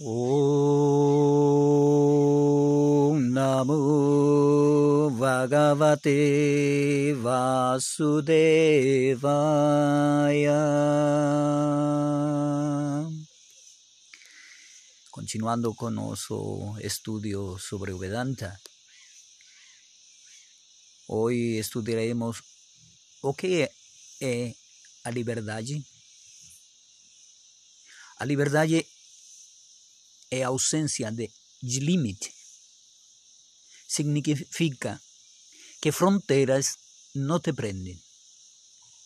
Om Namo Bhagavate Vasudevaya. Continuando con nuestro estudio sobre Vedanta, hoy estudiaremos o que é a liberdade. A liberdade é a ausência de, limite. Significa que fronteiras não te prendem,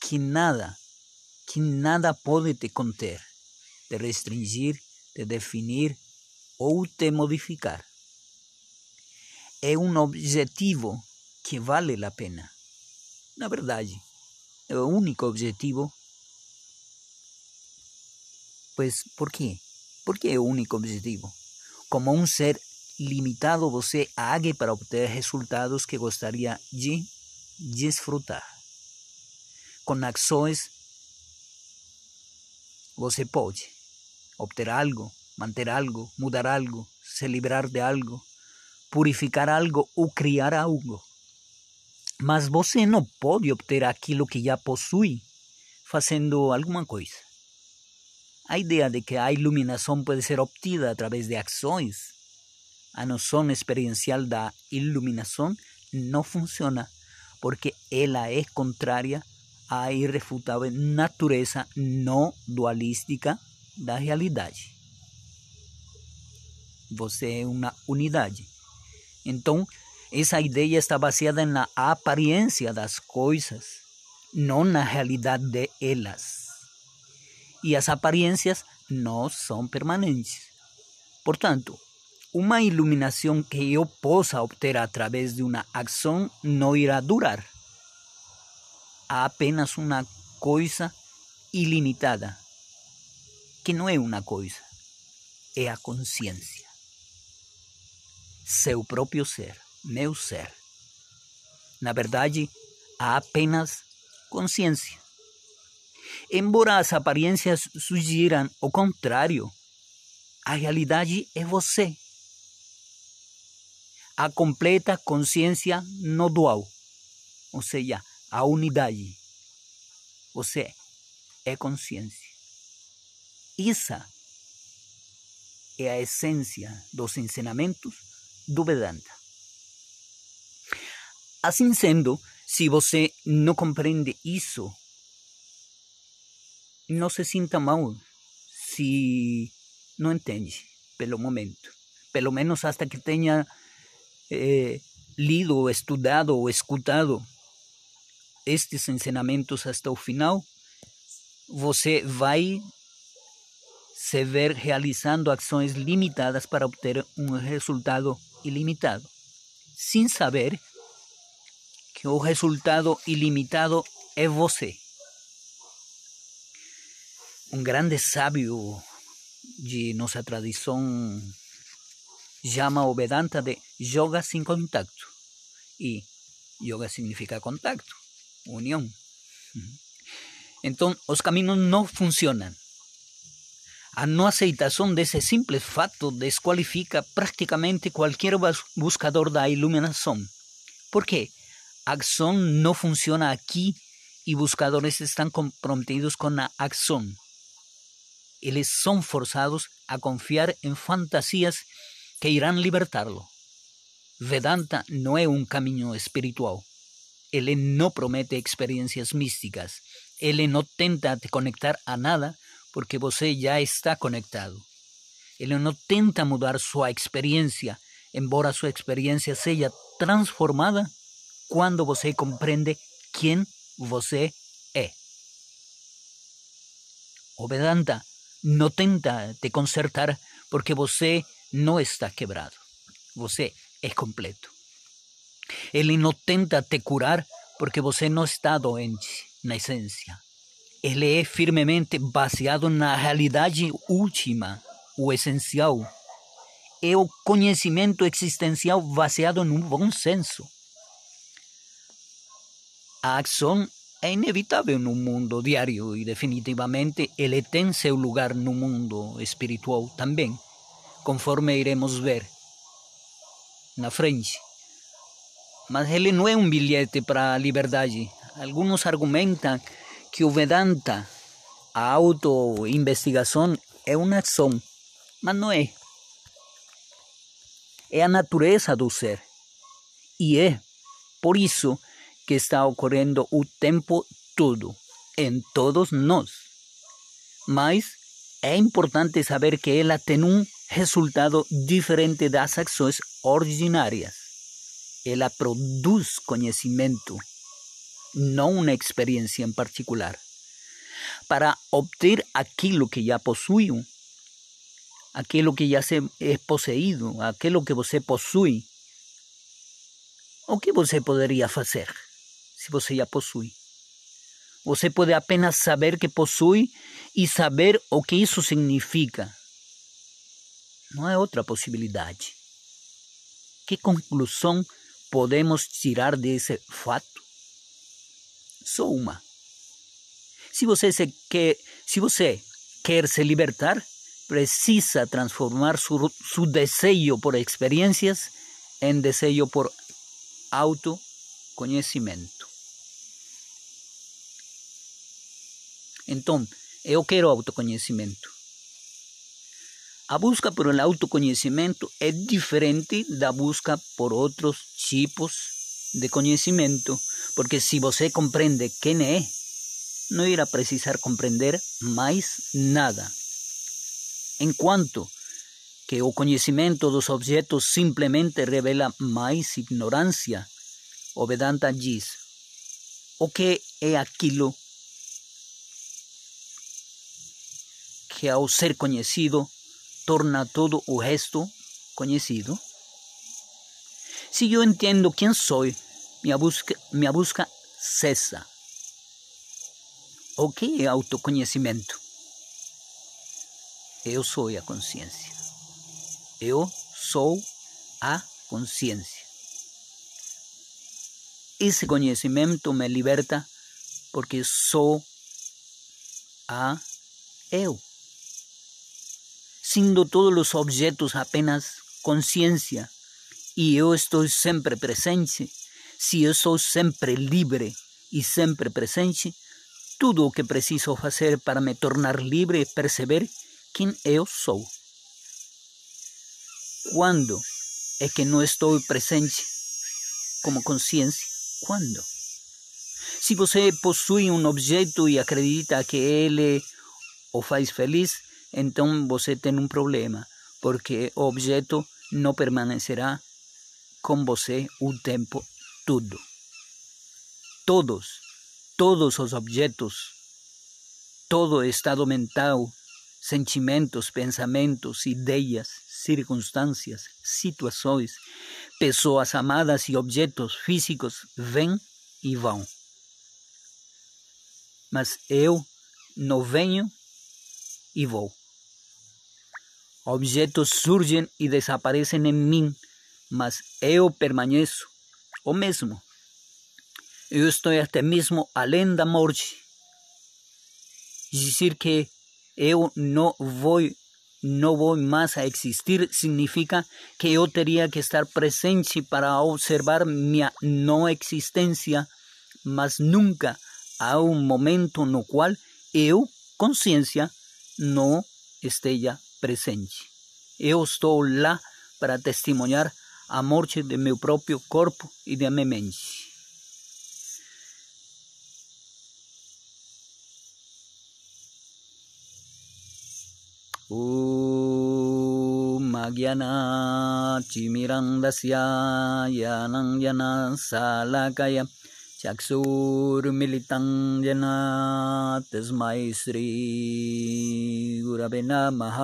que nada, que nada pode te conter, te restringir, te definir ou te modificar. É um objetivo que vale a pena. Na verdade, é o único objetivo. Pues, por quê? Por que é único objetivo? Como um ser limitado, você age para obter resultados que gostaria de desfrutar. Com ações, você pode obter algo, manter algo, mudar algo, se livrar de algo, purificar algo ou criar algo. Mas você não pode obter aquilo que já possui fazendo alguma coisa. A ideia de que a iluminação pode ser obtida através de ações, a noção experiencial da iluminação não funciona, porque ela é contrária à irrefutável natureza não dualística da realidade. Você é uma unidade. Então, essa ideia está baseada na aparência das coisas, não na realidade de E as aparências não são permanentes. Portanto, uma iluminação que eu possa obter através de uma ação não irá durar. Há apenas uma coisa ilimitada, que não é uma coisa, é a consciência. Seu próprio ser meu ser. Na verdade, há apenas consciência. Embora as aparências sugiram o contrário, a realidade é você. A completa consciência no dual, ou seja, a unidade. Você é consciência. Essa é a essência dos ensinamentos do Vedanta. Assim sendo, se você não compreende isso, não se sinta mal se não entende, pelo momento. Pelo menos hasta que tenha eh, lido, estudado ou escutado estes ensinamentos até o final, você vai se ver realizando ações limitadas para obter um resultado ilimitado, sem saber que o resultado ilimitado é você. Um grande sábio de nossa tradição chama o Vedanta de yoga sem contacto. E yoga significa contacto, união. Então, os caminhos não funcionam. A não aceitação desse simples fato desqualifica praticamente qualquer buscador da iluminação. Por quê? acción no funciona aquí y buscadores están comprometidos con la acción. Ellos son forzados a confiar en fantasías que irán libertarlo. Vedanta no es un camino espiritual. Él no promete experiencias místicas. Él no tenta te conectar a nada porque você ya está conectado. Él no tenta mudar su experiencia, embora su experiencia sea transformada quando você compreende quem você é. O Vedanta não tenta te consertar porque você não está quebrado. Você é completo. Ele não tenta te curar porque você não está doente na essência. Ele é firmemente baseado na realidade última, o essencial. É o conhecimento existencial baseado no bom senso. A acción é inevitável no mundo diário e definitivamente ele tem seu lugar no mundo espiritual também. conforme iremos ver na frente. Mas ele não é um bilhete para a liberdade. Alguns argumentam que o Vedanta, a auto-investigação, é uma ação, mas não é. É a natureza do ser. E é por isso está ocorrendo o tempo todo, em todos nós. Mas é importante saber que ela tem um resultado diferente das ações ordinárias. Ela produz conhecimento, não uma experiência em particular. Para obter aquilo que já possuem, aquilo que já é possuído, aquilo que você possui, o que você poderia fazer se você já possui? Você pode apenas saber que possui e saber o que isso significa. Não há outra possibilidade. Que conclusão podemos tirar desse fato? Só uma. Se você, se quer, se libertar, precisa transformar su, su desejo por experiências em desejo por autoconhecimento. Então, eu quero autoconhecimento. A busca por el autoconhecimento é diferente da busca por outros tipos de conhecimento, porque se você compreende quem é, não irá precisar compreender mais nada. Enquanto que o conhecimento dos objetos simplesmente revela mais ignorância, o Vedanta diz: o que é aquilo que ao ser conhecido torna todo o resto conhecido? Se eu entendo quem sou, minha busca, minha busca cessa. O que é autoconhecimento? Eu sou a consciência. Eu sou a consciência. Esse conhecimento me liberta porque sou a eu siendo todos los objetos apenas conciencia, y yo estoy siempre presente, si yo soy siempre libre y siempre presente, todo lo que preciso hacer para me tornar libre es perceber quién yo soy. ¿Cuándo es que no estoy presente como conciencia? ¿Cuándo? Si você possui um objeto e acredita que ele o faz feliz, então você tem um problema, porque o objeto não permanecerá com você o tempo todo. Todos, todos os objetos, todo estado mental, sentimentos, pensamentos, ideias, circunstâncias, situações, pessoas amadas e objetos físicos vêm e vão. Mas eu não venho e vou. Objetos surgem e desaparecem em mim, mas eu permaneço o mesmo. Eu estou até mesmo além da morte. Dizer que eu não vou não vou mais a existir significa que eu teria que estar presente para observar minha não existência, mas nunca há um momento no qual eu, consciência, não esteja presente. Eu estou lá para testemunhar a morte de meu próprio corpo e de minha mente. Yanang Yana Salakaya चक्षुर्मिलितं जना तस्मै श्रीगुरवे नमः